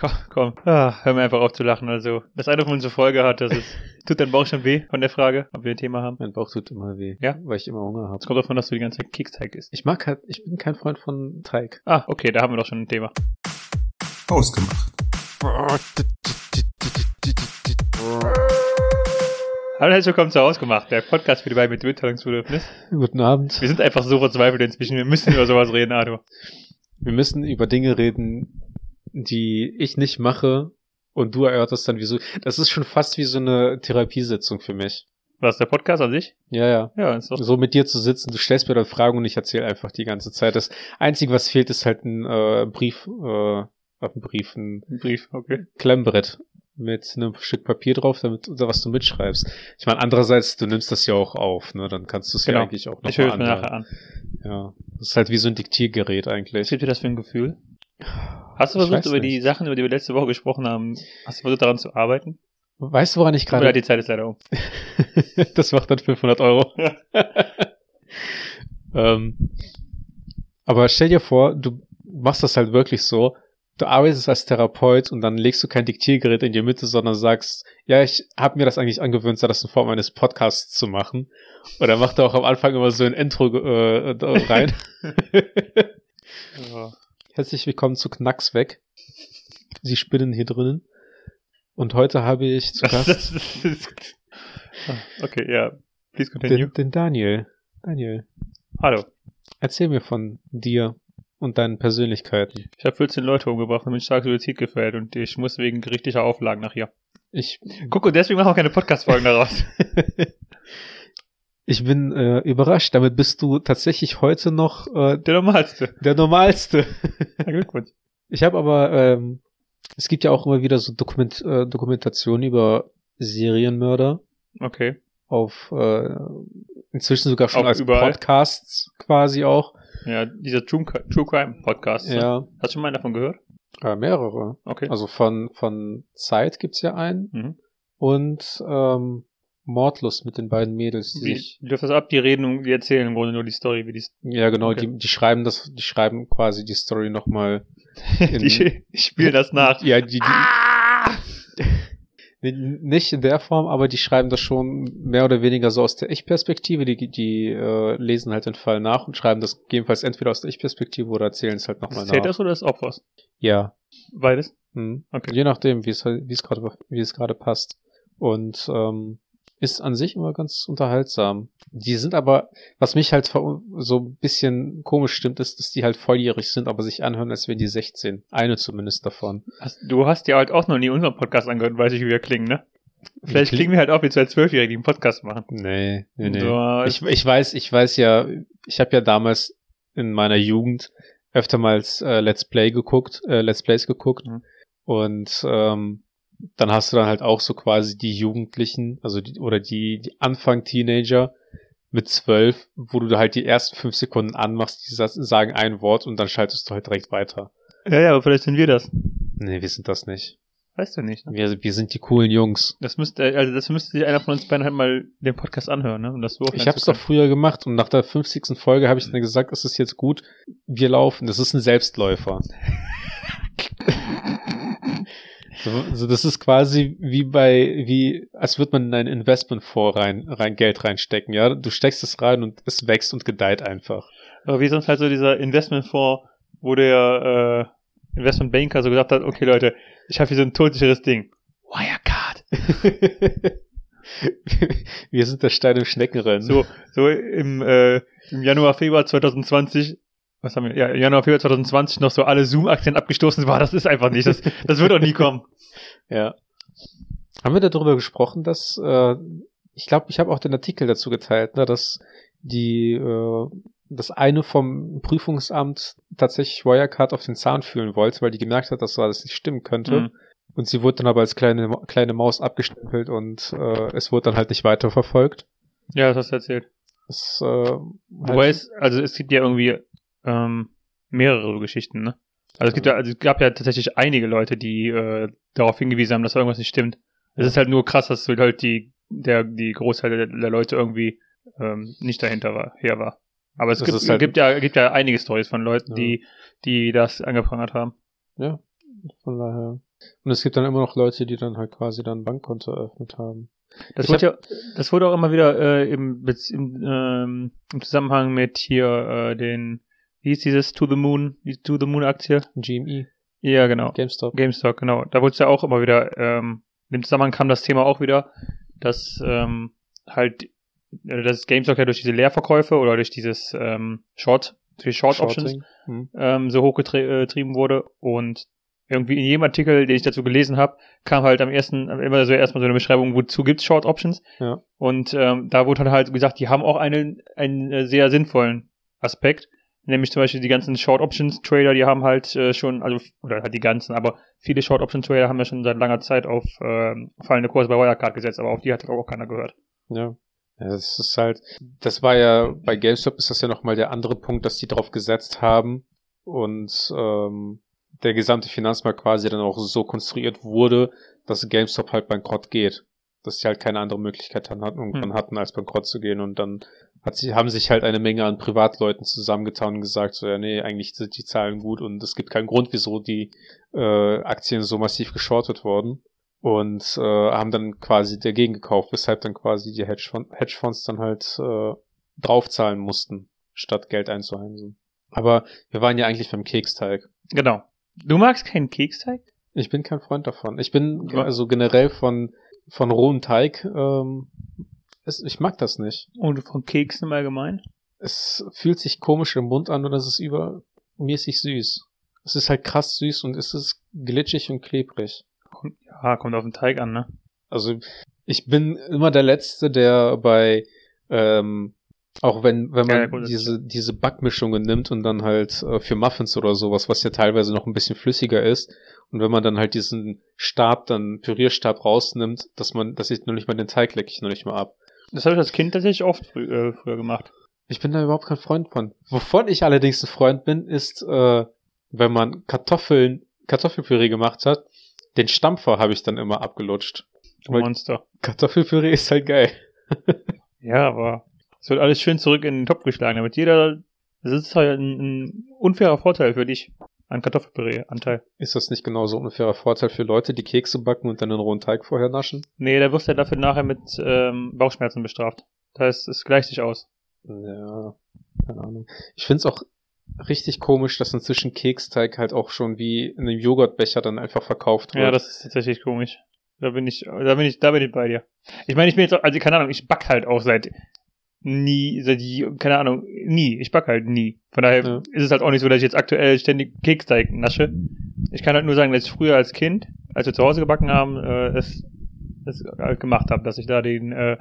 Komm, komm. Ah, hör mir einfach auf zu lachen. Also, das eine von unserer Folge hat, das ist, tut dein Bauch schon weh von der Frage, ob wir ein Thema haben? Mein Bauch tut immer weh. Ja? Weil ich immer Hunger habe. Es kommt davon, dass du die ganze Zeit Keksteig isst. Ich mag halt, ich bin kein Freund von Teig. Ah, okay, da haben wir doch schon ein Thema. Ausgemacht. Hallo, herzlich willkommen zu Ausgemacht, der Podcast für die beiden mit Mitteilungsbedürfnis. Guten Abend. Wir sind einfach so verzweifelt inzwischen, wir müssen über sowas reden, Arthur. Wir müssen über Dinge reden, die ich nicht mache und du erörterst dann wieso. Das ist schon fast wie so eine Therapiesitzung für mich. Was, der Podcast an sich? Ja, ja. Ja, ist doch. So mit dir zu sitzen, du stellst mir dann Fragen und ich erzähle einfach die ganze Zeit. Das Einzige, was fehlt, ist halt ein äh, Brief, äh, auf dem Brief, ein Brief, okay. Klemmbrett mit einem Stück Papier drauf, damit oder was du mitschreibst. Ich meine, andererseits, du nimmst das ja auch auf, ne? Dann kannst du es Genau. ja eigentlich auch noch Ich höre mal es mir nachher an. Ja, das ist halt wie so ein Diktiergerät Was eigentlich. gibt dir das für ein Gefühl? Hast du versucht, über die. Sachen, über die wir letzte Woche gesprochen haben, hast du versucht, daran zu arbeiten? Weißt du, woran ich gerade? die Zeit ist leider um. das macht dann 500 Euro. ähm, aber stell dir vor, du machst das halt wirklich so. Du arbeitest als Therapeut und dann legst du kein Diktiergerät in die Mitte, sondern sagst, ja, ich habe mir das eigentlich angewöhnt, das in Form eines Podcasts zu machen. Oder macht er auch am Anfang immer so ein Intro äh, rein. Ja. Herzlich willkommen zu Knacks weg. Sie spinnen hier drinnen. Und heute habe ich zu Gast Ah, okay, ja. Please continue. den, den Daniel. Daniel, Hallo. erzähl mir von dir und deinen Persönlichkeiten. Ich habe 14 Leute umgebracht und bin stark Suizid gefällt und ich muss wegen gerichtlicher Auflagen nach hier. Ich, Guck, und deswegen machen wir keine Podcast-Folgen daraus. ich bin äh, überrascht. Damit bist du tatsächlich heute noch äh, Der normalste. der Normalste. Ja, Glückwunsch. Ich habe aber, ähm, es gibt ja auch immer wieder so Dokument, äh, Dokumentationen über Serienmörder Okay. auf äh, inzwischen sogar schon Auch als überall? Podcasts quasi auch. Ja, dieser True, True Crime Podcast. Ja, Hast du schon mal davon gehört? äh, mehrere. Okay. Also von von Zeit gibt's ja einen mhm. und ähm, Mordlust mit den beiden Mädels, die du dürfen das ab, die reden und die erzählen im Grunde nur die Story, wie die, Ja, genau, Okay. die, die schreiben das, die schreiben quasi die Story nochmal. die, die spielen das nach. Ja, die, die Ah! nicht in der Form, aber die schreiben das schon mehr oder weniger so aus der Ich-Perspektive. Die, die äh, lesen halt den Fall nach und schreiben das gegebenenfalls entweder aus der Ich-Perspektive oder erzählen es halt nochmal Zählt nach. das oder des Opfers? Ja. Beides? Hm. Okay. Je nachdem, wie es wie es gerade, wie es gerade passt. Und ähm, ist an sich immer ganz unterhaltsam. Die sind aber, was mich halt so ein bisschen komisch stimmt, ist, dass die halt volljährig sind, aber sich anhören, als wären die 16. Eine zumindest davon. Du hast ja halt auch noch nie unseren Podcast angehört, weiß ich, wie wir klingen, ne? Vielleicht Kling- klingen wir halt auch wie zwei Zwölfjährige, die einen Podcast machen. Nee, nee, nee. So, Ich, ich weiß, ich weiß ja, ich habe ja damals in meiner Jugend öftermals äh, Let's Play geguckt, äh, Let's Plays geguckt Mhm. und ähm, dann hast du dann halt auch so quasi die Jugendlichen, also die, oder die, die Anfang-Teenager mit zwölf, wo du halt die ersten fünf Sekunden anmachst, die sa- sagen ein Wort und dann schaltest du halt direkt weiter. ja, ja, aber vielleicht sind wir das. Nee, wir sind das nicht. Weißt du nicht, ne? Wir, wir sind die coolen Jungs. Das müsste, also das müsste sich einer von uns beiden halt mal den Podcast anhören, ne? Um das so Ich habe es doch früher gemacht und nach der 50. Folge habe ich dann gesagt, es ist jetzt gut, wir laufen. Das ist ein Selbstläufer. so, so, das ist quasi wie bei, wie, als würde man in ein Investmentfonds rein, rein Geld reinstecken, ja. Du steckst es rein und es wächst und gedeiht einfach. Aber wie sonst halt so dieser Investmentfonds, wo der äh, Investmentbanker so gesagt hat, okay Leute, ich habe hier so ein todsicheres Ding. Wirecard. wir sind der Stein im Schneckenrennen. So, so im, äh, im Januar, Februar 2020, was haben wir, ja, Januar, Februar 2020 noch so alle Zoom-Aktien abgestoßen war, das ist einfach nicht, das, das wird auch nie kommen. Ja. Haben wir darüber gesprochen, dass äh, ich glaube, ich habe auch den Artikel dazu geteilt, ne, dass die äh, das eine vom Prüfungsamt tatsächlich Wirecard auf den Zahn fühlen wollte, weil die gemerkt hat, dass so alles nicht stimmen könnte. Mhm. Und sie wurde dann aber als kleine kleine Maus abgestempelt und äh, es wurde dann halt nicht weiterverfolgt. Ja, das hast du erzählt. Das, äh, Wobei halt, es, also es gibt ja irgendwie ähm, mehrere Geschichten, ne? Also es gibt ja, also es gab ja tatsächlich einige Leute, die äh, darauf hingewiesen haben, dass irgendwas nicht stimmt. Es ist halt nur krass, dass halt die, der, die Großteil der, der Leute irgendwie ähm, nicht dahinter war, her war. Aber es gibt, halt- gibt ja, gibt ja einige Stories von Leuten, Ja. die, die das angeprangert haben. ja, von daher. Und es gibt dann immer noch Leute, die dann halt quasi dann ein Bankkonto eröffnet haben. Das Ich wurde ja, das wurde auch immer wieder äh, im, im, ähm, im Zusammenhang mit hier äh, den, wie hieß dieses To the Moon, die To the Moon Aktie? GME, Ja, genau. GameStop. GameStop, genau. Da wurde es ja auch immer wieder, ähm, dem Zusammenhang kam das Thema auch wieder, dass ähm, halt, äh, dass GameStop ja durch diese Leerverkäufe oder durch dieses ähm, Short, durch Short Options Shorting. Hm. ähm, so hochgetrieben wurde und irgendwie in jedem Artikel, den ich dazu gelesen habe, kam halt am ersten immer so erstmal so eine Beschreibung, wozu gibt's Short Options. Ja. Und ähm, da wurde dann halt gesagt, die haben auch einen, einen äh, sehr sinnvollen Aspekt. Nämlich zum Beispiel die ganzen Short Options Trader, die haben halt äh, schon, also, oder halt die ganzen, aber viele Short Option Trader haben ja schon seit langer Zeit auf ähm, fallende Kurse bei Wirecard gesetzt, aber auf die hat auch keiner gehört. Ja. Ja, das ist halt, das war ja, bei GameStop ist das ja nochmal der andere Punkt, dass die drauf gesetzt haben und ähm, der gesamte Finanzmarkt quasi dann auch so konstruiert wurde, dass GameStop halt bankrott geht. Dass sie halt keine andere Möglichkeit dann hatten, irgendwann Hm. hatten, als bankrott zu gehen und dann hat sie, haben sich halt eine Menge an Privatleuten zusammengetan und gesagt, so, ja, nee, eigentlich sind die Zahlen gut und es gibt keinen Grund, wieso die äh, Aktien so massiv geschortet wurden und äh, haben dann quasi dagegen gekauft, weshalb dann quasi die Hedgefonds, Hedgefonds dann halt äh, draufzahlen mussten, statt Geld einzuheimsen. Aber wir waren ja eigentlich beim Keksteig. Genau. Du magst keinen Keksteig? Ich bin kein Freund davon. Ich bin also generell von von rohem Teig. Ähm, es, ich mag das nicht. Und von Keksen im Allgemeinen? Es fühlt sich komisch im Mund an und es ist übermäßig süß. Es ist halt krass süß und es ist glitschig und klebrig. Ja, kommt auf den Teig an, ne? Also ich bin immer der Letzte, der bei ähm, auch wenn wenn Ja, man gut, das diese diese Backmischungen nimmt und dann halt äh, für Muffins oder sowas, was ja teilweise noch ein bisschen flüssiger ist und wenn man dann halt diesen Stab, dann Pürierstab rausnimmt, dass man, dass ich noch nicht mal den Teig lecke ich noch nicht mal ab. Das habe ich als Kind tatsächlich oft frü äh, früher gemacht. Ich bin da überhaupt kein Freund von. Wovon ich allerdings ein Freund bin, ist, äh, wenn man Kartoffeln, Kartoffelpüree gemacht hat, den Stampfer habe ich dann immer abgelutscht. Du Weil- Monster. Kartoffelpüree ist halt geil. Ja, aber es wird alles schön zurück in den Topf geschlagen, damit jeder, das ist halt ein, ein unfairer Vorteil für dich an Kartoffelpüree-Anteil. Ist das nicht genauso ein unfairer Vorteil für Leute, die Kekse backen und dann den rohen Teig vorher naschen? Nee, da wirst du ja dafür nachher mit ähm, Bauchschmerzen bestraft. Das heißt, es gleicht sich aus. Ja, keine Ahnung. Ich find's auch richtig komisch, dass inzwischen Keksteig halt auch schon wie in einem Joghurtbecher dann einfach verkauft wird. Ja, das ist tatsächlich komisch. Da bin ich, da bin ich, da bin ich bei dir. Ich meine, ich bin jetzt, auch- also keine Ahnung, ich back halt auch seit nie, seit, je- keine Ahnung, nie. Ich back halt nie. Von daher Ja. ist es halt auch nicht so, dass ich jetzt aktuell ständig Keksteig nasche. Ich kann halt nur sagen, dass ich früher als Kind, als wir zu Hause gebacken haben, äh, es, es halt gemacht habe, dass ich da den, äh,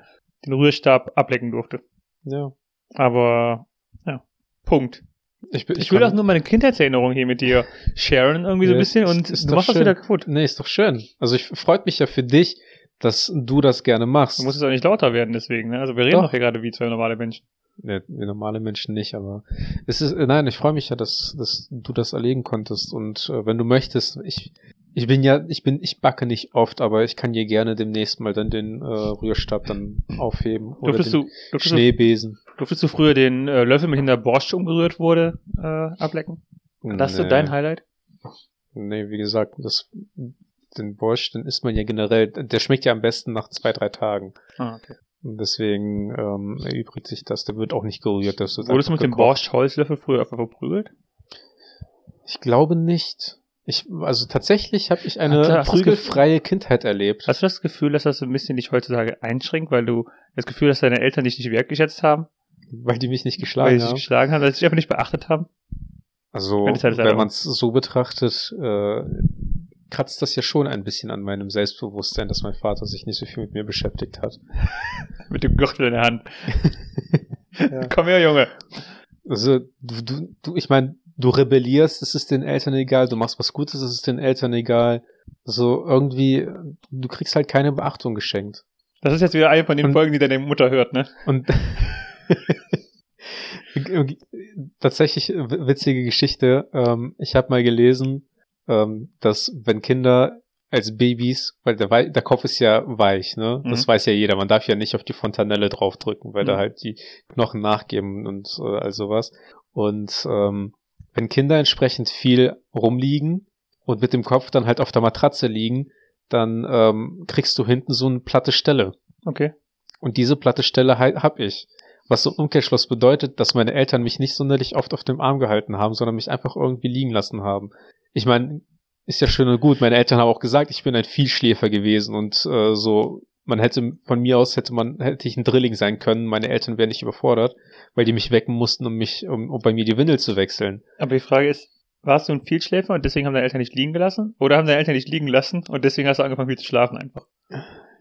den Rührstab ablecken durfte. ja. Aber, ja, Punkt. Ich, bin- Ich, will auch nur meine Kindheitserinnerung hier mit dir sharen, irgendwie so ein Ja, bisschen, und du machst das wieder kaputt. Nee, ist doch schön. Also ich freut mich ja für dich, dass du das gerne machst. Du musst es auch nicht lauter werden deswegen, ne? Also wir reden Doch. doch hier gerade wie zwei normale Menschen. Nee, wir normale Menschen nicht, aber es ist, nein, ich freue mich ja, dass, dass du das erlegen konntest und äh, wenn du möchtest, ich, ich bin ja, ich bin, ich backe nicht oft, aber ich kann dir gerne demnächst mal dann den äh, Rührstab dann aufheben oder Durftest den du, durftest, du, Schneebesen. durftest du früher den äh, Löffel, mit dem der Borscht umgerührt wurde, äh, ablecken? Das Nee. dein Highlight? Nee, wie gesagt, das, den Borscht, den isst man ja generell, der schmeckt ja am besten nach zwei, drei Tagen. Ah, okay. Und deswegen ähm, erübrigt sich das, der wird auch nicht gerührt. Das wird Wurdest du mit dem gekocht. Borscht-Holzlöffel früher einfach verprügelt? Ich glaube nicht. Ich, also tatsächlich habe ich eine das prügelfreie Kindheit erlebt. Hast du das Gefühl, dass das so ein bisschen dich heutzutage einschränkt, weil du das Gefühl hast, deine Eltern dich nicht wertgeschätzt haben, Weil die mich nicht weil geschlagen dich haben. geschlagen haben, weil sie dich einfach nicht beachtet haben? Also, Wenn halt wenn man es so betrachtet, äh, kratzt das ja schon ein bisschen an meinem Selbstbewusstsein, dass mein Vater sich nicht so viel mit mir beschäftigt hat. Mit dem Gürtel in der Hand. Ja. Komm her, Junge. Also, du, du, du ich meine, du rebellierst, es ist den Eltern egal, du machst was Gutes, es ist den Eltern egal. Also irgendwie, du kriegst halt keine Beachtung geschenkt. Das ist jetzt wieder eine von den Und- Folgen, die deine Mutter hört, ne? Und tatsächlich witzige Geschichte. Ähm, ich habe mal gelesen, ähm, dass wenn Kinder als Babys, weil der, Wei- der Kopf ist ja weich, ne? Das Mhm. weiß ja jeder. Man darf ja nicht auf die Fontanelle draufdrücken, weil da Mhm. halt die Knochen nachgeben und äh, all sowas. Und ähm, wenn Kinder entsprechend viel rumliegen und mit dem Kopf dann halt auf der Matratze liegen, dann ähm, kriegst du hinten so eine platte Stelle. Okay. Und diese platte Stelle halt hab ich. Was so im Umkehrschluss bedeutet, dass meine Eltern mich nicht sonderlich oft auf dem Arm gehalten haben, sondern mich einfach irgendwie liegen lassen haben. Ich meine, ist ja schön und gut. Meine Eltern haben auch gesagt, ich bin ein Vielschläfer gewesen und äh, so, man hätte von mir aus hätte man hätte ich ein Drilling sein können. Meine Eltern wären nicht überfordert, weil die mich wecken mussten, um mich um, um bei mir die Windel zu wechseln. Aber die Frage ist, warst du ein Vielschläfer und deswegen haben deine Eltern nicht liegen gelassen? Oder haben deine Eltern nicht liegen lassen und deswegen hast du angefangen, viel zu schlafen einfach?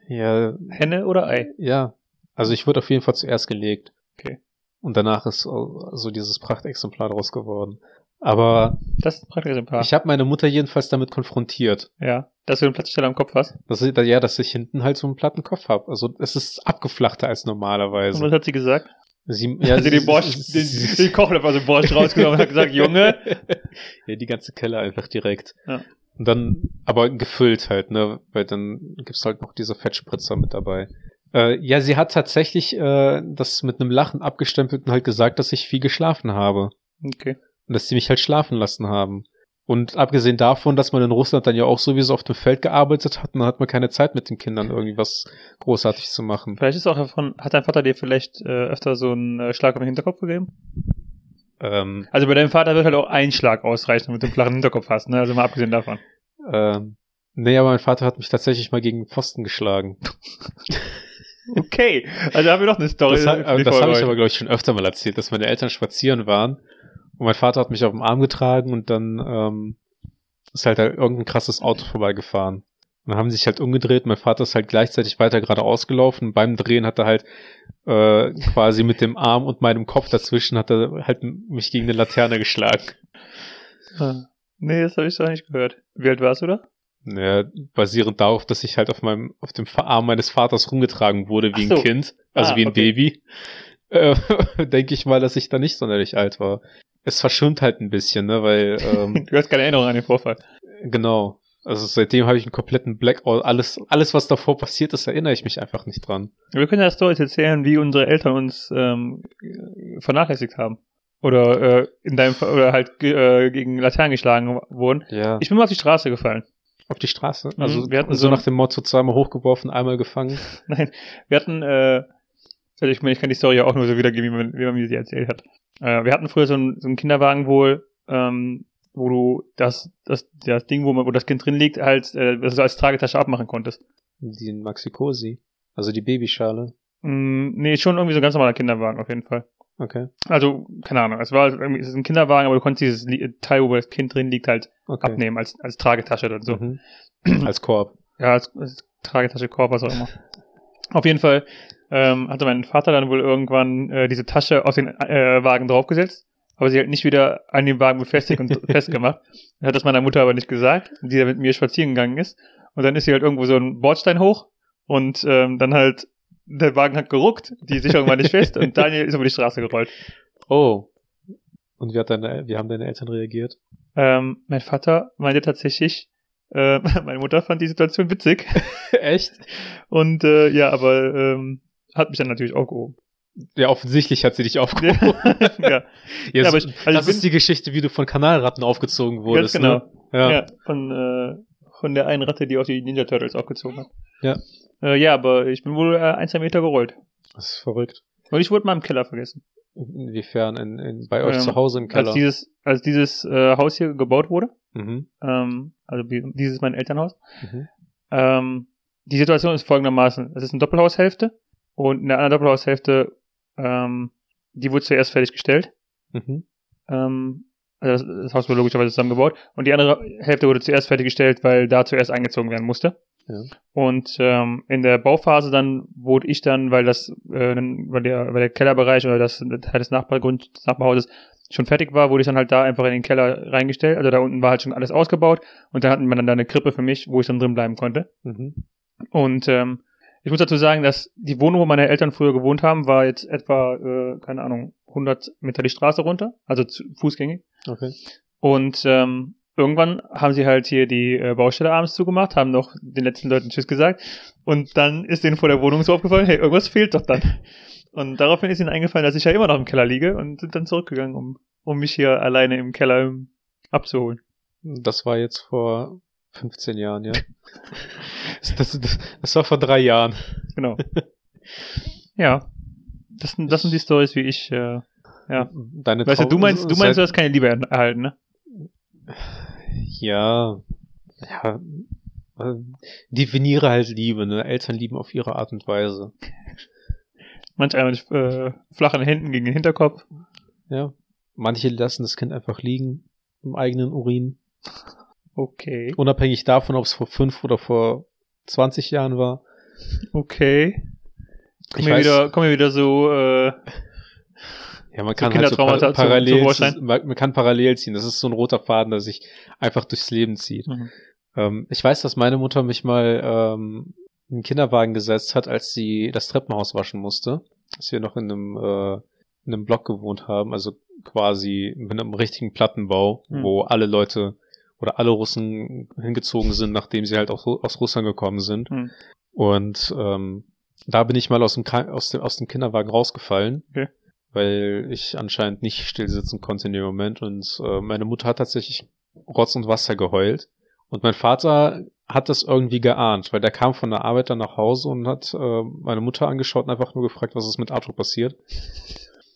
Ja, Henne oder Ei? ja. Also ich wurde auf jeden Fall zuerst gelegt. Okay. Und danach ist so so dieses Prachtexemplar draus geworden. Aber Das ist ein praktisches Paar. ich habe meine Mutter jedenfalls damit konfrontiert. ja. Dass du eine Platzstelle am Kopf hast. Dass ich, ja, dass ich hinten halt so einen platten Kopf habe. Also es ist abgeflachter als Und normalerweise. was hat sie gesagt? Sie, Ja, sie sie- den Borscht, sie- den, den Kochlöffel aus dem Borscht rausgenommen und hat gesagt, Junge. ja, die ganze Keller einfach direkt. Ja. Und dann, aber gefüllt halt, ne? Weil dann gibt's halt noch diese Fettspritzer mit dabei. Äh, ja, sie hat tatsächlich äh, das mit einem Lachen abgestempelt und halt gesagt, dass ich viel geschlafen habe. Okay. Und dass sie mich halt schlafen lassen haben. Und abgesehen davon, dass man in Russland dann ja auch sowieso auf dem Feld gearbeitet hat, dann hat man keine Zeit mit den Kindern irgendwie was großartig zu machen. Vielleicht ist auch davon, hat dein Vater dir vielleicht äh, öfter so einen äh, Schlag auf den Hinterkopf gegeben? Ähm, Also bei deinem Vater wird halt auch ein Schlag ausreichen, damit du einen flachen Hinterkopf hast, ne? Also mal abgesehen davon. ähm, nee, aber mein Vater hat mich tatsächlich mal gegen den Pfosten geschlagen. Okay, also haben wir noch eine Story. Das, ha- das habe ich aber, glaube ich, schon öfter mal erzählt, dass meine Eltern spazieren waren und mein Vater hat mich auf dem Arm getragen und dann ähm, ist halt, halt irgendein krasses Auto vorbeigefahren. Und dann haben sie sich halt umgedreht, mein Vater ist halt gleichzeitig weiter geradeaus gelaufen und beim Drehen hat er halt äh, quasi mit dem Arm und meinem Kopf dazwischen hat er halt mich gegen eine Laterne geschlagen. Ah. Nee, das habe ich doch nicht gehört. Wie alt warst du da? Ja, basierend darauf, dass ich halt auf meinem, auf dem Arm meines Vaters rumgetragen wurde wie so. ein Kind, also Ah, wie ein okay. Baby, äh, denke ich mal, dass ich da nicht sonderlich alt war. Es verschwimmt halt ein bisschen, ne, weil, ähm, Du hast keine Erinnerung an den Vorfall. genau. Also seitdem habe ich einen kompletten Blackout. Alles, alles, was davor passiert ist, erinnere ich mich einfach nicht dran. Wir können ja Stories erzählen, wie unsere Eltern uns ähm, vernachlässigt haben. Oder äh, in deinem Fall, oder halt äh, gegen Laternen geschlagen wurden. Ja. Ich bin mal auf die Straße gefallen. auf die Straße. Mhm, Also wir hatten so so- nach dem Motto zweimal hochgeworfen, einmal gefangen. Nein, wir hatten, äh, also ich meine, ich kann die Story ja auch nur so wiedergeben, wie man, wie man mir sie erzählt hat. Äh, wir hatten früher so einen, so einen Kinderwagen wohl, ähm, wo du das, das, das Ding, wo, man, wo das Kind drin liegt, halt, äh, das du als Tragetasche abmachen konntest. Die Maxi-Cosi. Also die Babyschale. Mm, nee, schon irgendwie so ein ganz normaler Kinderwagen auf jeden Fall. Okay. Also, keine Ahnung, es war irgendwie, es ist ein Kinderwagen, aber du konntest dieses Li- Teil, wo das Kind drin liegt, halt okay. abnehmen als, als Tragetasche dann so. Mhm. Als Korb. Ja, als, als Tragetasche, Korb, was auch immer. Auf jeden Fall ähm, hatte mein Vater dann wohl irgendwann äh, diese Tasche auf den äh, Wagen draufgesetzt, aber sie halt nicht wieder an den Wagen befestigt und festgemacht. Er hat das meiner Mutter aber nicht gesagt, die dann mit mir spazieren gegangen ist. Und dann ist sie halt irgendwo so ein Bordstein hoch und ähm, dann halt der Wagen hat geruckt, die Sicherung war nicht fest und Daniel ist über die Straße gerollt. Oh. Und wie, hat deine, wie haben deine Eltern reagiert? Ähm, mein Vater meinte tatsächlich, äh, meine Mutter fand die Situation witzig Echt? und äh, ja, aber ähm, hat mich dann natürlich aufgehoben. Ja, offensichtlich hat sie dich aufgehoben. ja, Ja, aber so- ich- also das ist die Geschichte, wie du von Kanalratten aufgezogen ganz wurdest. genau. Ne? Ja. Ja. von, äh, von der einen Ratte, die auch die Ninja Turtles aufgezogen hat. Ja. Äh, ja, aber ich bin wohl äh, ein, zwei Meter gerollt. Das ist verrückt. Und ich wurde mal im Keller vergessen. Inwiefern? In, in, bei euch Ähm, zu Hause im Keller? Als dieses, als dieses äh, Haus hier gebaut wurde, mhm. ähm, also dieses ist mein Elternhaus, Mhm. ähm, die Situation ist folgendermaßen. Es ist eine Doppelhaushälfte und in der anderen Doppelhaushälfte, ähm, die wurde zuerst fertiggestellt. Mhm. Ähm, also das, das Haus wurde logischerweise zusammengebaut. Und die andere Hälfte wurde zuerst fertiggestellt, weil da zuerst eingezogen werden musste. Ja. Und ähm, in der Bauphase dann wurde ich dann, weil das, äh, weil der, weil der Kellerbereich oder das Teil des Nachbargrund, des Nachbarhauses schon fertig war, wurde ich dann halt da einfach in den Keller reingestellt. Also da unten war halt schon alles ausgebaut und dann hatten wir dann da eine Krippe für mich, wo ich dann drin bleiben konnte. Mhm. Und ähm, ich muss dazu sagen, dass die Wohnung, wo meine Eltern früher gewohnt haben, war jetzt etwa, äh, keine Ahnung, 100 Meter die Straße runter, also fußgängig. Okay. Und ähm, irgendwann haben sie halt hier die äh, Baustelle abends zugemacht, haben noch den letzten Leuten Tschüss gesagt. Und dann ist denen vor der Wohnung so aufgefallen, hey, irgendwas fehlt doch dann. Und daraufhin ist ihnen eingefallen, dass ich ja immer noch im Keller liege und sind dann zurückgegangen, um, um mich hier alleine im Keller abzuholen. Das war jetzt vor 15 Jahren, ja. das, das, das, war vor drei Jahren. Genau. ja. Das, sind- das sind die Stories, wie ich, äh, ja. Deine Weißt du, Trau- du meinst, du meinst, du hast keine Liebe erhalten, ne? Ja, ja, definiere halt Liebe, ne? Eltern lieben auf ihre Art und Weise. Manch einer mit äh, flachen Händen gegen den Hinterkopf. Ja. Manche lassen das Kind einfach liegen im eigenen Urin. Okay. Unabhängig davon, ob es vor fünf oder vor 20 Jahren war. Okay. Wir weiß- wieder, kommen wir wieder so, äh, Ja, man So kann halt so zum- parallel, zum Vorschein? man man kann parallel ziehen. Das ist so ein roter Faden, der sich einfach durchs Leben zieht. mhm. Ähm, ich weiß, dass meine Mutter mich mal ähm, in den Kinderwagen gesetzt hat, als sie das Treppenhaus waschen musste. Als wir noch in einem, äh, in einem Block gewohnt haben, also quasi mit einem richtigen Plattenbau, Hm. wo alle Leute oder alle Russen hingezogen sind, nachdem sie halt auch aus Russland gekommen sind. Hm. Und ähm, da bin ich mal aus dem, aus dem, aus dem Kinderwagen rausgefallen, Okay. weil ich anscheinend nicht still sitzen konnte in dem Moment. Und äh, meine Mutter hat tatsächlich Rotz und Wasser geheult. Und mein Vater hat das irgendwie geahnt, weil der kam von der Arbeit dann nach Hause und hat äh, meine Mutter angeschaut und einfach nur gefragt, was ist mit Arthur passiert.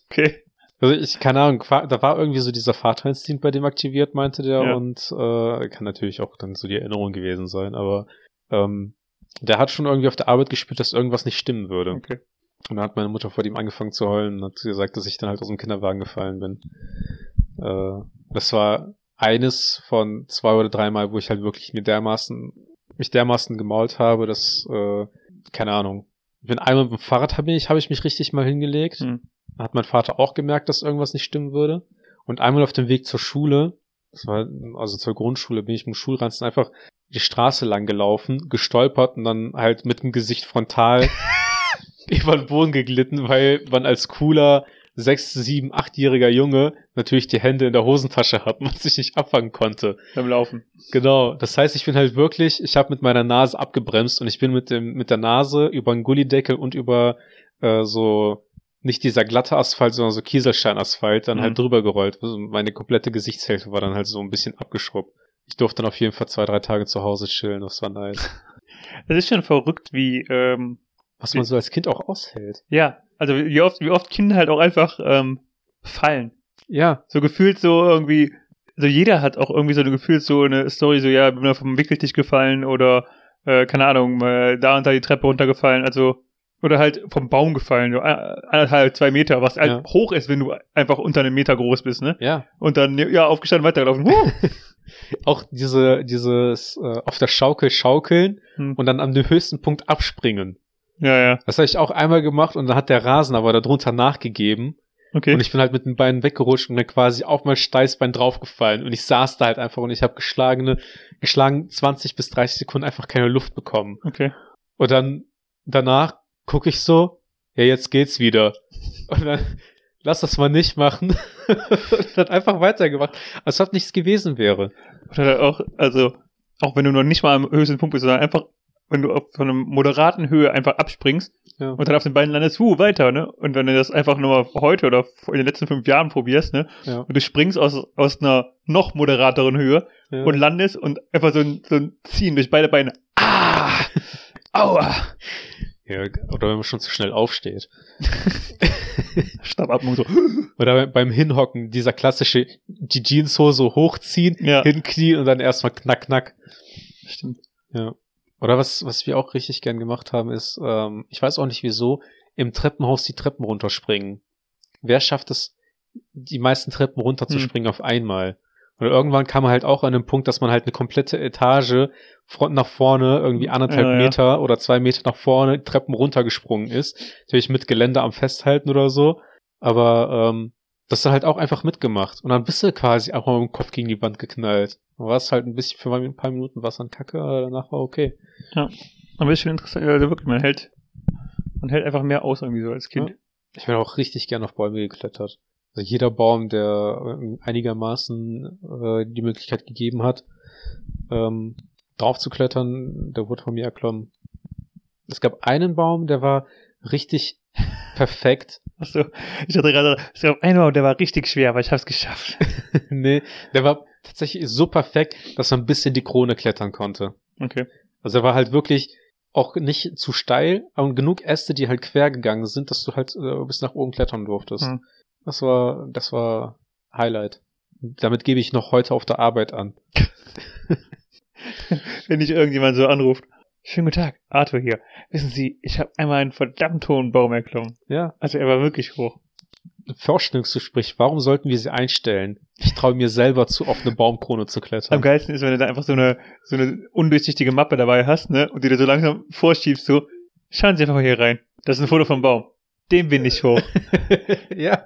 Okay. Also ich, keine Ahnung, da war irgendwie so dieser Vaterinstinkt bei dem aktiviert, meinte der, Ja. und äh, kann natürlich auch dann so die Erinnerung gewesen sein, aber ähm, der hat schon irgendwie auf der Arbeit gespürt, dass irgendwas nicht stimmen würde. Okay. Und dann hat meine Mutter vor ihm angefangen zu heulen und hat gesagt, dass ich dann halt aus dem Kinderwagen gefallen bin. Äh, das war eines von zwei oder dreimal, wo ich halt wirklich mir dermaßen, mich dermaßen gemault habe, dass, äh, keine Ahnung. Ich bin einmal mit dem Fahrrad habe ich, habe ich mich richtig mal hingelegt. Hm. Hat mein Vater auch gemerkt, dass irgendwas nicht stimmen würde. Und einmal auf dem Weg zur Schule, das war, also zur Grundschule, bin ich mit dem Schulranzen einfach die Straße lang gelaufen, gestolpert und dann halt mit dem Gesicht frontal über den Boden geglitten, weil man als cooler sechs, sieben, achtjähriger Junge natürlich die Hände in der Hosentasche hat und man sich nicht abfangen konnte. Beim Laufen. Genau. Das heißt, ich bin halt wirklich, ich habe mit meiner Nase abgebremst und ich bin mit dem mit der Nase über einen Gullideckel und über äh, so nicht dieser glatte Asphalt, sondern so Kieselsteinasphalt dann Mhm. halt drüber gerollt. Also meine komplette Gesichtshälfte war dann halt so ein bisschen abgeschrubbt. Ich durfte dann auf jeden Fall zwei, drei Tage zu Hause chillen. Das war nice. Das ist schon verrückt, wie, ähm, Was man so als Kind auch aushält. ja, also wie oft, wie oft Kinder halt auch einfach ähm, fallen. Ja, So gefühlt so irgendwie, also jeder hat auch irgendwie so eine gefühlt so eine Story, so ja, bin mal vom Wickeltisch gefallen oder äh, keine Ahnung, mal da und da die Treppe runtergefallen, also oder halt vom Baum gefallen, so ein- anderthalb, zwei Meter, was halt Ja. hoch ist, wenn du einfach unter einem Meter groß bist, ne? ja. Und dann ja aufgestanden, weitergelaufen. Huh! Auch diese, dieses äh, auf der Schaukel schaukeln Hm. und dann am dem höchsten Punkt abspringen. Ja, ja, Das habe ich auch einmal gemacht und dann hat der Rasen aber darunter nachgegeben. okay. Und ich bin halt mit den Beinen weggerutscht und dann quasi auf mein Steißbein draufgefallen. Und ich saß da halt einfach und ich habe geschlagene, geschlagen 20 bis 30 Sekunden einfach keine Luft bekommen. okay. Und dann danach gucke ich so, ja, jetzt geht's wieder. Und dann lass das mal nicht machen. und hat einfach weitergemacht, als ob nichts gewesen wäre. Oder auch, also, auch wenn du noch nicht mal am höchsten Punkt bist, sondern einfach, wenn du auf von einer moderaten Höhe einfach abspringst Ja. und dann auf den Beinen landest, huh, weiter, ne? Und wenn du das einfach nur mal heute oder in den letzten fünf Jahren probierst, ne? Ja. Und du springst aus, aus einer noch moderateren Höhe Ja. und landest und einfach so ein, so ein Ziehen durch beide Beine. Ah! Aua! Ja, oder wenn man schon zu schnell aufsteht. Stabbatmung so. Oder beim Hinhocken, dieser klassische, die Jeanshose hochziehen, Ja. hinknien und dann erstmal knack, knack. Stimmt. Ja. Oder was, was wir auch richtig gern gemacht haben, ist, ähm, ich weiß auch nicht wieso, im Treppenhaus die Treppen runterspringen. Wer schafft es, die meisten Treppen runterzuspringen auf einmal? Und irgendwann kam man halt auch an den Punkt, dass man halt eine komplette Etage front nach vorne, irgendwie anderthalb Ja, ja. Meter oder zwei Meter nach vorne Treppen runtergesprungen ist. Natürlich mit Geländer am Festhalten oder so. Aber ähm, das hat halt auch einfach mitgemacht. Und dann bist du quasi auch mal mit dem Kopf gegen die Wand geknallt. Dann war es halt ein bisschen, für ein paar Minuten war es dann kacke, aber danach war okay. Aber ist schon interessant, also wirklich, man hält, man hält einfach mehr aus irgendwie so als Kind. Ja. Ich bin auch richtig gern auf Bäume geklettert. Also jeder Baum, der äh, einigermaßen äh, die Möglichkeit gegeben hat, ähm, drauf zu klettern, der wurde von mir erklommen. Es gab einen Baum, der war richtig perfekt. Achso, ich hatte gerade, es gab einen Baum, der war richtig schwer, aber ich hab's geschafft. nee, der war tatsächlich so perfekt, dass man bis in die Krone klettern konnte. Okay. Also er war halt wirklich auch nicht zu steil, aber genug Äste, die halt quer gegangen sind, dass du halt äh, bis nach oben klettern durftest. Hm. Das war, das war Highlight. Damit gebe ich noch heute auf der Arbeit an. Wenn dich irgendjemand so anruft. Schönen guten Tag, Arthur hier. Wissen Sie, ich habe einmal einen verdammt hohen Baum erklommen. Ja. Also er war wirklich hoch. Vorstellungsgespräch, warum sollten wir sie einstellen? Ich traue mir selber zu, auf eine Baumkrone zu Am klettern. geilsten ist, wenn du da einfach so eine, so eine undurchsichtige Mappe dabei hast, ne? Und die dir so langsam vorschiebst, so, schauen Sie einfach mal hier rein. Das ist ein Foto vom Baum. Dem bin ich hoch. ja.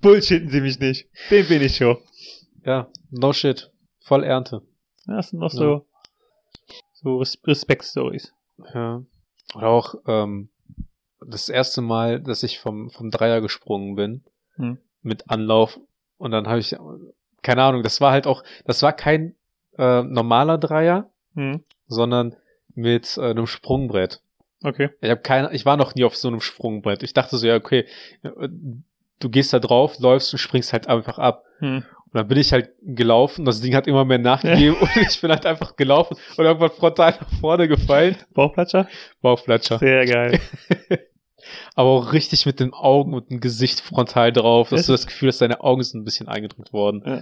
Bullshitten Sie mich nicht. Dem bin ich hoch. Ja, no shit. Voll Ernte. Ja, Das sind noch so, so Res Respekt-Stories. Ja. Oder auch ähm, das erste Mal, dass ich vom, vom Dreier gesprungen bin, Hm. mit Anlauf. Und dann habe ich, keine Ahnung, das war halt auch, das war kein äh, normaler Dreier, Hm. sondern mit äh, einem Sprungbrett. Okay. Ich habe keine, ich war noch nie auf so einem Sprungbrett. Ich dachte so, ja, okay, äh, du gehst da drauf, läufst und springst halt einfach ab. Hm. Und dann bin ich halt gelaufen, das Ding hat immer mehr nachgegeben und ich bin halt einfach gelaufen und irgendwann frontal nach vorne gefallen. Bauchplatscher? Bauchflatscher. Sehr geil. Aber auch richtig mit den Augen und dem Gesicht frontal drauf, dass Das du das Gefühl hast, deine Augen sind ein bisschen eingedrückt worden. Ja.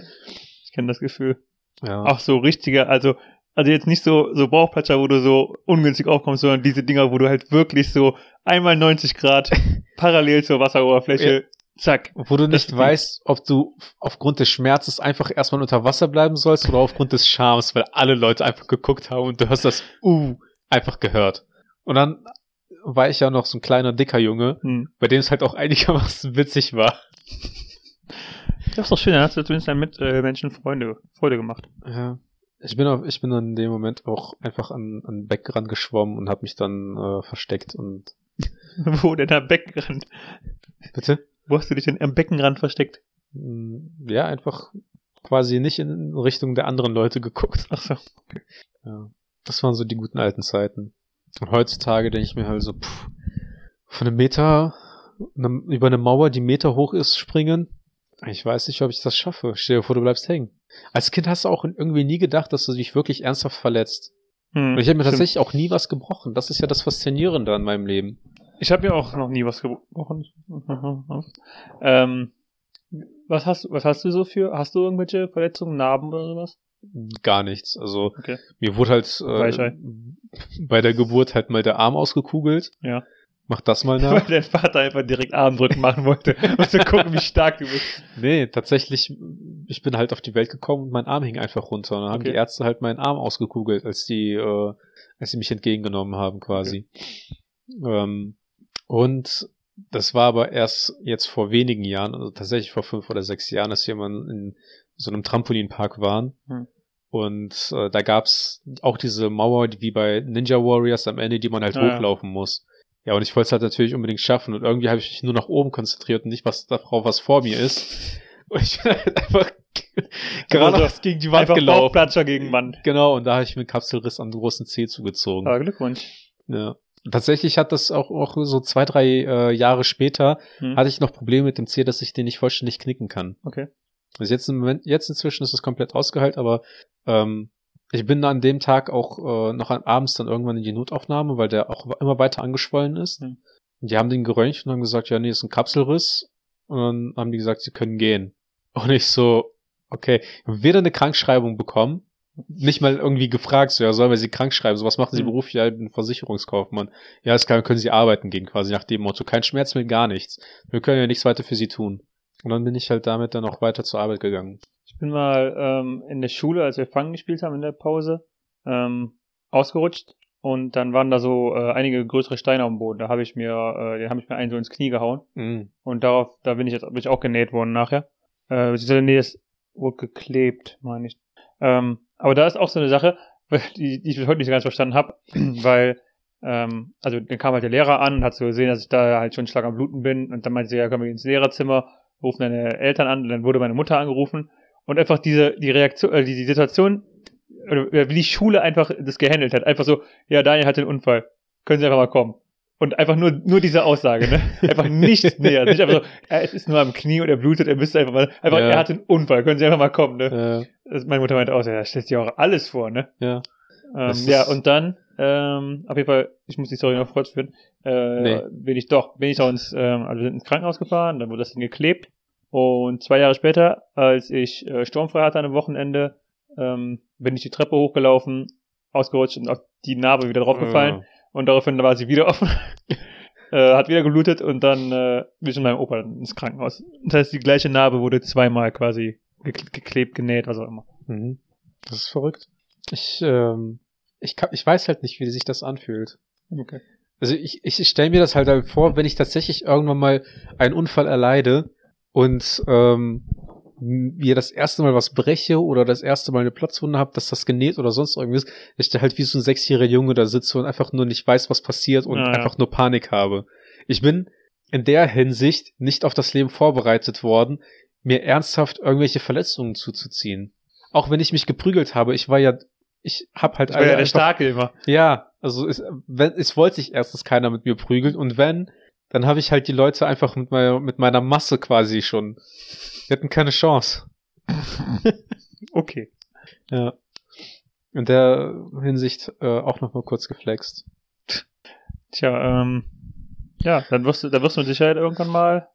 Ich kenne das Gefühl. Ja. Auch so richtige, also, also jetzt nicht so, so Bauchplatscher, wo du so ungünstig aufkommst, sondern diese Dinger, wo du halt wirklich so einmal 90 Grad parallel zur Wasseroberfläche, zack. Wo du nicht weißt, ob du aufgrund des Schmerzes einfach erstmal unter Wasser bleiben sollst oder aufgrund des Charmes, weil alle Leute einfach geguckt haben und du hast das Uh einfach gehört. Und dann war ich ja noch so ein kleiner, dicker Junge, Hm. bei dem es halt auch einigermaßen witzig war. Das ist doch schön, dann hast du zumindest deinen Mitmenschen Freunde, Freude gemacht. Ja. Ich bin, auf, ich bin dann in dem Moment auch einfach an, an Beck geschwommen und habe mich dann äh, versteckt und Wo denn am Beckenrand? bitte? Wo hast du dich denn am Beckenrand versteckt? Mm, Ja, einfach quasi nicht in Richtung der anderen Leute geguckt. Ach so. Ja. Das waren so die guten alten Zeiten. Und heutzutage denke ich mir halt so, pff, von einem Meter, einem, über eine Mauer, die Meter hoch ist, springen. Ich weiß nicht, ob ich das schaffe. Stell dir vor, du bleibst hängen. Als Kind hast du auch irgendwie nie gedacht, dass du dich wirklich ernsthaft verletzt. Hm, Und ich habe mir stimmt. tatsächlich auch nie was gebrochen. Das ist ja das Faszinierende an meinem Leben. Ich habe ja auch noch nie was gebrochen. ähm, was hast du, was hast du so für? Hast du irgendwelche Verletzungen, Narben oder sowas? Gar nichts. Also Okay. mir wurde halt äh, bei der Geburt halt mal der Arm ausgekugelt. Ja. Mach das mal Weil nach. dein Vater einfach direkt Armdrücken machen wollte, um zu gucken, wie stark du bist. nee, tatsächlich, ich bin halt auf die Welt gekommen und mein Arm hing einfach runter. Und dann haben Okay. die Ärzte halt meinen Arm ausgekugelt, als die, äh, als sie mich entgegengenommen haben quasi. Ähm, und das war aber erst jetzt vor wenigen Jahren, also tatsächlich vor fünf oder sechs Jahren, dass wir mal in so einem Trampolinpark waren. Hm. Und äh, da gab's auch diese Mauer, wie bei Ninja Warriors am Ende, die man halt Ah, ja. hochlaufen muss. Ja, und ich wollte es halt natürlich unbedingt schaffen. Und irgendwie habe ich mich nur nach oben konzentriert und nicht was darauf, was vor mir ist. Und ich bin halt einfach geradeaus gegen die Wand Einfach gelaufen. Bauchplatscher gegen Wand. Genau, und da habe ich mir einen Kapselriss am großen Zeh zugezogen. Aber Glückwunsch. Ja. Tatsächlich hat das auch, auch so zwei, drei äh, Jahre später, Hm. hatte ich noch Probleme mit dem Zeh, dass ich den nicht vollständig knicken kann. Okay. Also jetzt im Moment, jetzt inzwischen ist es komplett ausgeheilt, aber ähm, ich bin an dem Tag auch äh, noch abends dann irgendwann in die Notaufnahme, weil der auch immer weiter angeschwollen ist. Hm. Und die haben den geröntgt und haben gesagt, ja, nee, ist ein Kapselriss. Und dann haben die gesagt, sie können gehen. Und ich so, okay, weder eine Krankschreibung bekommen, nicht mal irgendwie gefragt, so, ja, sollen wir sie krank schreiben? So, was machen sie Hm. beruflich? Ja, ich bin Versicherungskaufmann. Ja, das kann, können sie arbeiten gehen, quasi nach dem Motto. Kein Schmerz mehr, gar nichts. Wir können ja nichts weiter für sie tun. Und dann bin ich halt damit dann auch weiter zur Arbeit gegangen. Ich bin mal ähm, in der Schule, als wir Fangen gespielt haben in der Pause, ähm, ausgerutscht und dann waren da so äh, einige größere Steine am Boden. Da habe ich mir, äh, den habe ich mir einen so ins Knie gehauen Mhm. und darauf, da bin ich jetzt bin ich auch genäht worden nachher. Äh, nee, es wurde geklebt, meine ich. Ähm, aber da ist auch so eine Sache, die, die ich heute nicht so ganz verstanden habe, weil ähm, also dann kam halt der Lehrer an und hat so gesehen, dass ich da halt schon stark am Bluten bin. Und dann meinte sie, ja, komm ins Lehrerzimmer, rufen deine Eltern an. Und dann wurde meine Mutter angerufen. Und einfach diese die Reaktion, äh, die, die Situation oder wie die Schule einfach das gehandelt hat, einfach so, ja, Daniel hatte einen Unfall, können Sie einfach mal kommen. Und einfach nur, nur diese Aussage, ne? Einfach nichts näher. Nicht einfach so, ja, es ist nur am Knie und er blutet, er müsste einfach mal, einfach, Ja. er hatte einen Unfall, können Sie einfach mal kommen, ne? Ja, Das, meine Mutter meinte auch, ja, stellt sich auch alles vor, ne? ja. Ähm, ja, und dann, ähm, auf jeden Fall, ich muss die Story noch fortführen, äh, Nee. bin ich doch, bin ich da ins, ähm, also wir sind ins Krankenhaus gefahren, dann wurde das Ding geklebt und zwei Jahre später, als ich äh, sturmfrei hatte an einem Wochenende, ähm, bin ich die Treppe hochgelaufen, ausgerutscht und auf die Narbe wieder draufgefallen und daraufhin war sie wieder offen, äh, hat wieder geblutet und dann äh, ich mit meinem Opa ins Krankenhaus. Das heißt, die gleiche Narbe wurde zweimal quasi gekle- geklebt, genäht, was auch immer. Mhm. Das ist verrückt. Ich, ähm, ich, kann, ich weiß halt nicht, wie sich das anfühlt. Okay. Also ich, ich stelle mir das halt, halt vor, wenn ich tatsächlich irgendwann mal einen Unfall erleide und ähm, mir das erste Mal was breche oder das erste Mal eine Platzwunde habe, dass das genäht oder sonst irgendwas, dass ich da halt wie so ein sechsjähriger Junge da sitze und einfach nur nicht weiß, was passiert und Ja, ja. einfach nur Panik habe. Ich bin in der Hinsicht nicht auf das Leben vorbereitet worden, mir ernsthaft irgendwelche Verletzungen zuzuziehen. Auch wenn ich mich geprügelt habe, ich war ja, ich hab halt Ich war ja der einfach- Starke immer. ja, also es, wenn, es wollte sich erstens keiner mit mir prügeln und wenn, dann habe ich halt die Leute einfach mit meiner, mit meiner Masse quasi schon. Die hatten keine Chance. Okay. Ja. In der Hinsicht äh, auch nochmal kurz geflext. Tja, ähm, ja, dann wirst du, da wirst du mit Sicherheit irgendwann mal.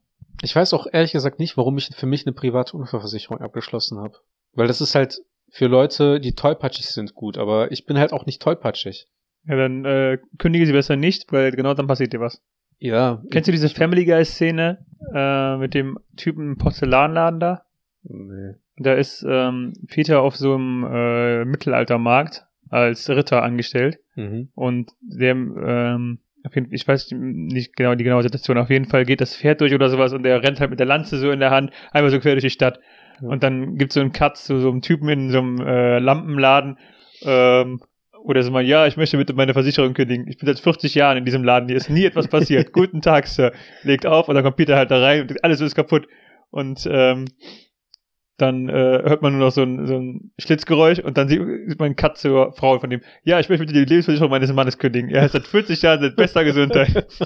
Ich weiß auch ehrlich gesagt nicht, warum ich für mich eine private Unfallversicherung abgeschlossen habe. Weil das ist halt für Leute, die tollpatschig sind, gut, aber ich bin halt auch nicht tollpatschig. Ja, dann äh, kündige sie besser nicht, weil genau dann passiert dir was. Ja. Kennst du diese Family Guy Szene äh, mit dem Typen Porzellanladen da? Nee. Da ist ähm, Peter auf so einem äh, Mittelaltermarkt als Ritter angestellt Mhm. und der, ähm, ich weiß nicht genau die genaue Situation, auf jeden Fall geht das Pferd durch oder sowas und der rennt halt mit der Lanze so in der Hand einmal so quer durch die Stadt. Ja. Und dann gibt's so einen Cut zu so einem Typen in so einem äh, Lampenladen, ähm, oder so mal, ja, ich möchte bitte meine Versicherung kündigen. Ich bin seit 40 Jahren in diesem Laden, hier ist nie etwas passiert. Guten Tag, Sir. Legt auf und dann kommt Peter halt da rein und alles ist kaputt. Und ähm, dann äh, hört man nur noch so ein, so ein Schlitzgeräusch und dann sieht, sieht man einen Cut zur Frau von dem, ja, ich möchte bitte die Lebensversicherung meines Mannes kündigen. Er ist seit 40 Jahren in bester Gesundheit.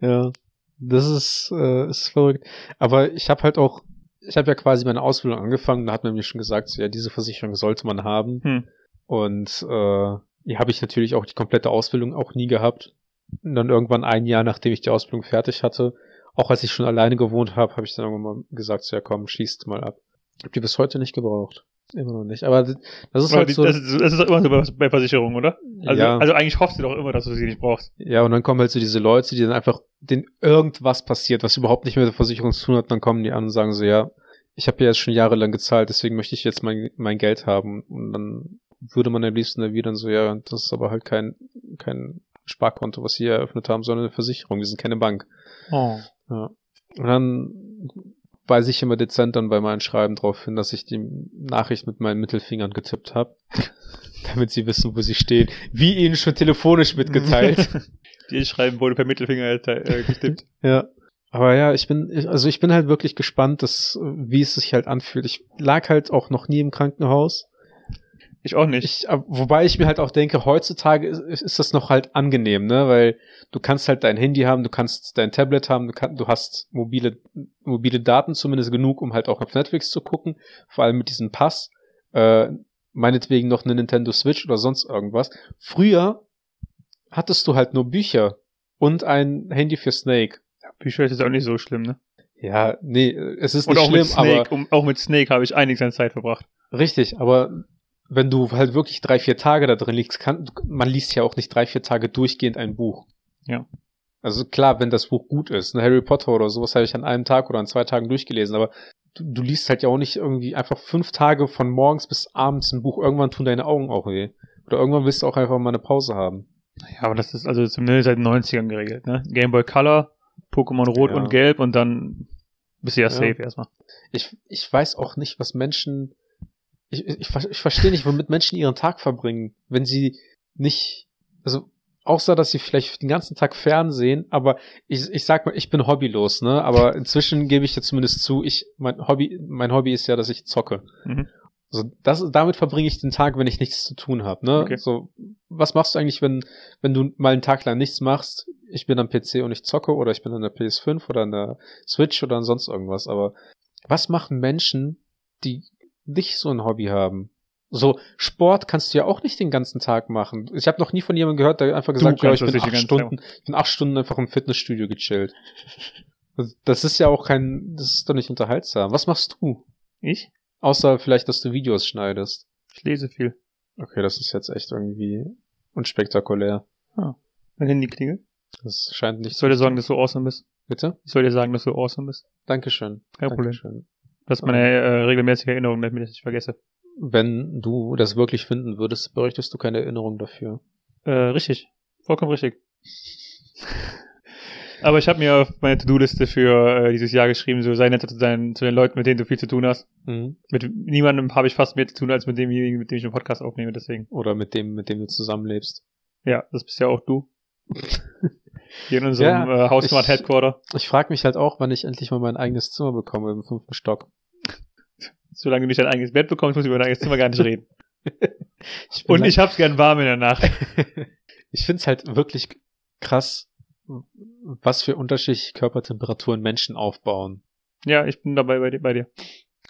Ja, das ist, äh, ist verrückt. Aber ich habe halt auch, ich habe ja quasi meine Ausbildung angefangen, da hat man mir schon gesagt, so, ja, diese Versicherung sollte man haben. Hm. Und äh, die habe ich natürlich auch die komplette Ausbildung auch nie gehabt. Und dann irgendwann ein Jahr, nachdem ich die Ausbildung fertig hatte, auch als ich schon alleine gewohnt habe, habe ich dann irgendwann mal gesagt, so, ja komm, schießt mal ab. Hab die bis heute nicht gebraucht. Immer noch nicht. Aber das ist Aber halt die, so. das, ist, das ist doch immer so bei, bei Versicherungen, oder? Also, ja. also eigentlich hoffst du doch immer, dass du sie nicht brauchst. Ja, und dann kommen halt so diese Leute, die dann einfach, denen irgendwas passiert, was überhaupt nicht mehr mit der Versicherung zu tun hat, dann kommen die an und sagen so, ja, ich habe ja jetzt schon jahrelang gezahlt, deswegen möchte ich jetzt mein, mein Geld haben. Und dann würde man am liebsten erwidern so, ja, das ist aber halt kein, kein Sparkonto, was sie hier eröffnet haben, sondern eine Versicherung, wir sind keine Bank. Oh. Ja. Und dann weise ich immer dezent dann bei meinen Schreiben darauf hin, dass ich die Nachricht mit meinen Mittelfingern getippt habe, damit sie wissen, wo sie stehen. Wie ihnen schon telefonisch mitgeteilt. Die schreiben wurde per Mittelfinger äh, getippt. Ja. Aber ja, ich bin, also ich bin halt wirklich gespannt, dass, wie es sich halt anfühlt. Ich lag halt auch noch nie im Krankenhaus. Ich auch nicht. Ich, wobei ich mir halt auch denke, heutzutage ist, ist das noch halt angenehm, ne, weil du kannst halt dein Handy haben, du kannst dein Tablet haben, du, kann, du hast mobile, mobile Daten zumindest genug, um halt auch auf Netflix zu gucken, vor allem mit diesem Pass, äh, meinetwegen noch eine Nintendo Switch oder sonst irgendwas. Früher hattest du halt nur Bücher und ein Handy für Snake. Bücher ist jetzt auch nicht so schlimm, ne? Ja, nee, es ist Und nicht auch schlimm, mit Snake, aber um, auch mit Snake habe ich einiges an Zeit verbracht. richtig, aber wenn du halt wirklich drei, vier Tage da drin liegst, kann, man liest ja auch nicht drei, vier Tage durchgehend ein Buch. Ja. Also klar, wenn das Buch gut ist, ne, Harry Potter oder sowas habe ich an einem Tag oder an zwei Tagen durchgelesen, aber du, du liest halt ja auch nicht irgendwie einfach fünf Tage von morgens bis abends ein Buch. Irgendwann tun deine Augen auch weh. Oder irgendwann willst du auch einfach mal eine Pause haben. Ja, aber das ist also zumindest seit den 90ern geregelt, ne? Game Boy Color, Pokémon Rot Ja. und Gelb und dann bist du ja Ja. safe erstmal. Ich, ich weiß auch nicht, was Menschen. Ich, ich, ich ver- ich verstehe nicht, womit Menschen ihren Tag verbringen, wenn sie nicht. Also, außer dass sie vielleicht den ganzen Tag Fernsehen, aber ich, ich sag mal, ich bin hobbylos, ne? Aber inzwischen gebe ich ja zumindest zu, ich, mein Hobby, mein Hobby ist ja, dass ich zocke. Mhm. So, das, damit verbringe ich den Tag, wenn ich nichts zu tun habe. Ne? Okay. So, was machst du eigentlich, wenn, wenn du mal einen Tag lang nichts machst? Ich bin am PC und ich zocke oder ich bin an der PS5 oder an der Switch oder an sonst irgendwas. Aber was machen Menschen, die nicht so ein Hobby haben? So, Sport kannst du ja auch nicht den ganzen Tag machen. Ich habe noch nie von jemandem gehört, der einfach gesagt hat, ja, ich bin acht Stunden, ich bin acht Stunden einfach im Fitnessstudio gechillt. Das- ist ja auch kein, das ist doch nicht unterhaltsam. Was machst du? Ich? Außer vielleicht, dass du Videos schneidest. Ich lese viel. Okay, das ist jetzt echt irgendwie unspektakulär. Mein Handy klingelt. Das scheint Ich nicht soll dir sagen, dass du awesome bist. Bitte? Ich soll dir sagen, dass du awesome bist. Dankeschön. Kein Problem. Dankeschön. Das ist meine äh, regelmäßige Erinnerung, damit ich das nicht vergesse. Wenn du das wirklich finden würdest, bräuchtest du keine Erinnerung dafür. Äh, richtig. Vollkommen richtig. Aber ich habe mir auf meine To-Do-Liste für äh, dieses Jahr geschrieben, so sei nett zu, deinen, zu den Leuten, mit denen du viel zu tun hast. Mhm. Mit niemandem habe ich fast mehr zu tun, als mit demjenigen, mit dem ich einen Podcast aufnehme, deswegen. Oder mit dem, mit dem du zusammenlebst. Ja, das bist ja auch du. Hier in unserem Ja, äh, Hausmart ich- Headquarter. Ich frage mich halt auch, wann ich endlich mal mein eigenes Zimmer bekomme im fünften Stock. Solange du nicht dein eigenes Bett bekommst, muss ich über dein eigenes Zimmer gar nicht reden. Ich Und halt- ich hab's gern warm in der Nacht. ich find's halt wirklich krass, was für unterschiedliche Körpertemperaturen Menschen aufbauen. Ja, ich bin dabei bei dir. Bei dir.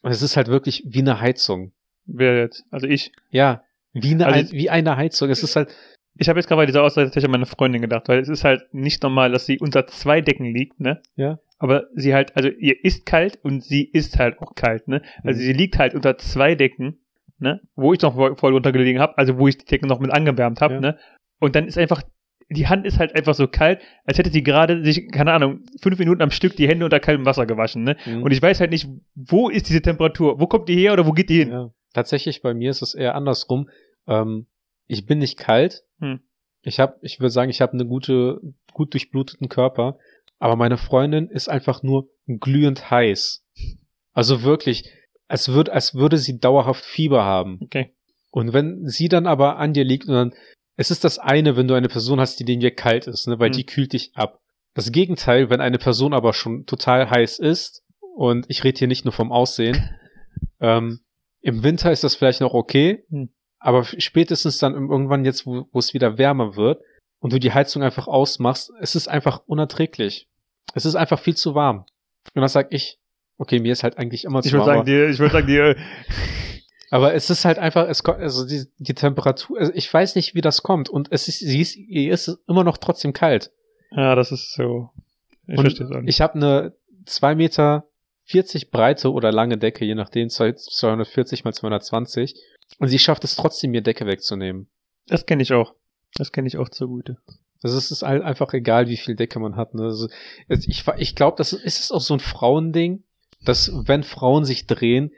Und es ist halt wirklich wie eine Heizung. Wer jetzt? Also ich. Ja, wie eine, Also- wie eine Heizung. Es ist halt, Ich habe jetzt gerade bei dieser Aussage tatsächlich an meine Freundin gedacht, weil es ist halt nicht normal, dass sie unter zwei Decken liegt, ne? Ja. Aber sie halt, also ihr ist kalt und sie ist halt auch kalt, ne? Also Mhm. sie liegt halt unter zwei Decken, ne? Wo ich noch voll runtergelegen habe, also wo ich die Decken noch mit angewärmt habe, Ja. ne? Und dann ist einfach, die Hand ist halt einfach so kalt, als hätte sie gerade sich, keine Ahnung, fünf Minuten am Stück die Hände unter kaltem Wasser gewaschen, ne? Mhm. Und ich weiß halt nicht, wo ist diese Temperatur? Wo kommt die her oder wo geht die hin? Ja. Tatsächlich bei mir ist es eher andersrum. Ähm, ich bin nicht kalt. Hm. Ich habe, ich würde sagen, ich habe eine gute, gut durchbluteten Körper. Aber meine Freundin ist einfach nur glühend heiß. Also wirklich, als würde, als würde sie dauerhaft Fieber haben. Okay. Und wenn sie dann aber an dir liegt und dann, es ist das eine, wenn du eine Person hast, die dem dir kalt ist, ne, weil Hm. die kühlt dich ab. Das Gegenteil, wenn eine Person aber schon total heiß ist, und ich rede hier nicht nur vom Aussehen, ähm, im Winter ist das vielleicht noch okay, Hm. aber spätestens dann irgendwann jetzt, wo, wo es wieder wärmer wird und du die Heizung einfach ausmachst, es ist einfach unerträglich. Es ist einfach viel zu warm. Und dann sag ich, okay, mir ist halt eigentlich immer zu Ich würde warm. sagen, die, ich würde sagen, die, äh, Aber es ist halt einfach, es kommt, also die, die Temperatur, also ich weiß nicht, wie das kommt. Und es ist, sie ist, ihr ist immer noch trotzdem kalt. ja, das ist so. Ich verstehe es auch nicht. ich habe eine zwei Meter 40 breite oder lange Decke, je nachdem, 240 mal 220. Und sie schafft es trotzdem, mir Decke wegzunehmen. Das kenne ich auch. Das kenne ich auch zugute. Das ist, ist halt einfach egal, wie viel Decke man hat. Ne? Also, es- ich ich glaube, das ist, ist es auch so ein Frauending, dass wenn Frauen sich drehen,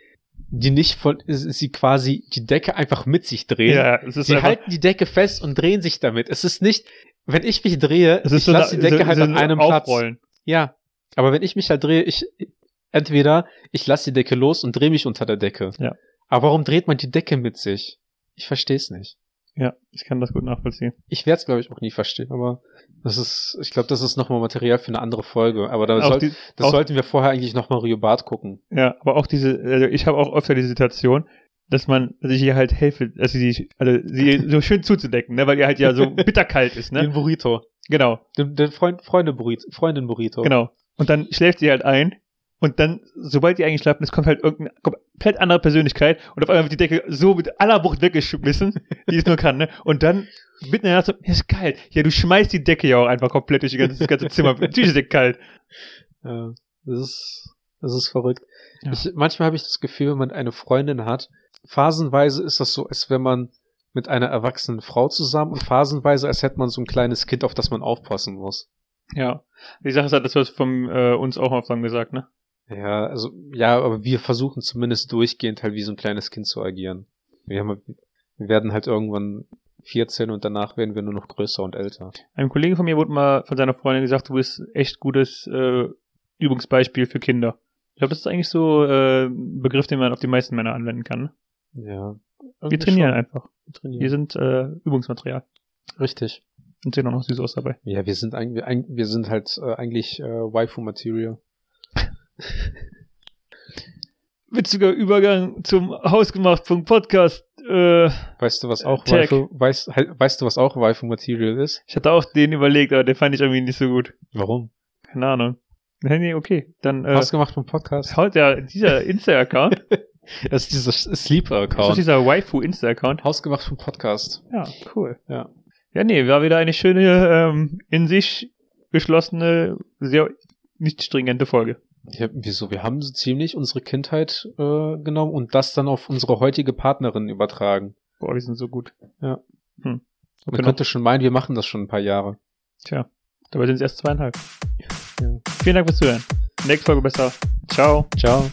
die nicht von, sie quasi die Decke einfach mit sich drehen. Ja, es ist Sie halten die Decke fest und drehen sich damit. Es ist nicht, wenn ich mich drehe, es ist ich so lasse die Decke so- halt so an ein einem Platz. Aufrollen. Ja. Aber wenn ich mich halt drehe, ich, entweder ich lasse die Decke los und drehe mich unter der Decke. Ja. Aber warum dreht man die Decke mit sich? Ich verstehe es nicht. Ja, ich kann das gut nachvollziehen. Ich werde es, glaube ich, auch nie verstehen, aber das ist, ich glaube, das ist nochmal Material für eine andere Folge. Aber da soll, die, das auch- sollten wir vorher eigentlich nochmal Rio Bart gucken. ja, aber auch diese, also ich habe auch öfter die Situation, dass man, dass ich ihr halt helfe, also sie, also sie so schön zuzudecken, ne, weil ihr halt ja so bitterkalt ist, Den ne? Burrito. Genau, Den, den Freund, Freunde Burrito, Freundin Burrito. genau. Und dann schläft sie halt ein und dann, sobald die eingeschlafen ist, kommt halt irgendeine komplett andere Persönlichkeit und auf einmal wird die Decke so mit aller Wucht weggeschmissen, die es nur kann, ne? Und dann mitten in der Nacht so, ist kalt. Ja, du schmeißt die Decke ja auch einfach komplett durch ganze, das ganze Zimmer. Natürlich ist die kalt. Ja, das ist, das ist verrückt. Ja. Ich, manchmal habe ich das Gefühl, wenn man eine Freundin hat, phasenweise ist das so, als wäre man mit einer erwachsenen Frau zusammen und phasenweise, als hätte man so ein kleines Kind, auf das man aufpassen muss. Ja. Die Sache ist halt, das wird von äh, uns auch dann gesagt, ne? Ja, also, ja, aber wir versuchen zumindest durchgehend halt wie so ein kleines Kind zu agieren. Wir, haben, wir werden halt irgendwann 14 und danach werden wir nur noch größer und älter. Einem Kollegen von mir wurde mal von seiner Freundin gesagt, du bist echt gutes äh, Übungsbeispiel für Kinder. Ich glaube, das ist eigentlich so äh, ein Begriff, den man auf die meisten Männer anwenden kann. Ne? Ja. Wir trainieren einfach. Wir trainieren. Wir sind äh, Übungsmaterial. Richtig. Und sehen auch noch süß aus dabei. Ja, wir sind eigentlich, wir sind halt äh, eigentlich äh, Waifu-Material. witziger Übergang zum Hausgemacht.podcast. Äh, Weißt du, was auch Tag. Waifu, weißt, weißt du, was auch Waifu Material ist? ich hatte auch den überlegt, aber den fand ich irgendwie nicht so gut. Warum? Keine Ahnung. Nee, nee, okay. Dann, äh, Ausgemacht vom Podcast. haut der, dieser Insta-Account, Das ist dieser ist das Sleeper-Account. dieser Waifu-Insta-Account? Hausgemacht vom Podcast. Ja, cool. Ja. Ja, nee, war wieder eine schöne, ähm, in sich geschlossene, sehr nicht stringente Folge. Ja, wieso? Wir haben so ziemlich unsere Kindheit äh, genommen und das dann auf unsere heutige Partnerin übertragen. Boah, wir sind so gut. Ja. Hm. Man Okay, könnte schon meinen, wir machen das schon ein paar Jahre. Tja, dabei sind es erst zweieinhalb. Ja. Vielen Dank fürs Zuhören. Nächste Folge besser. Ciao. Ciao.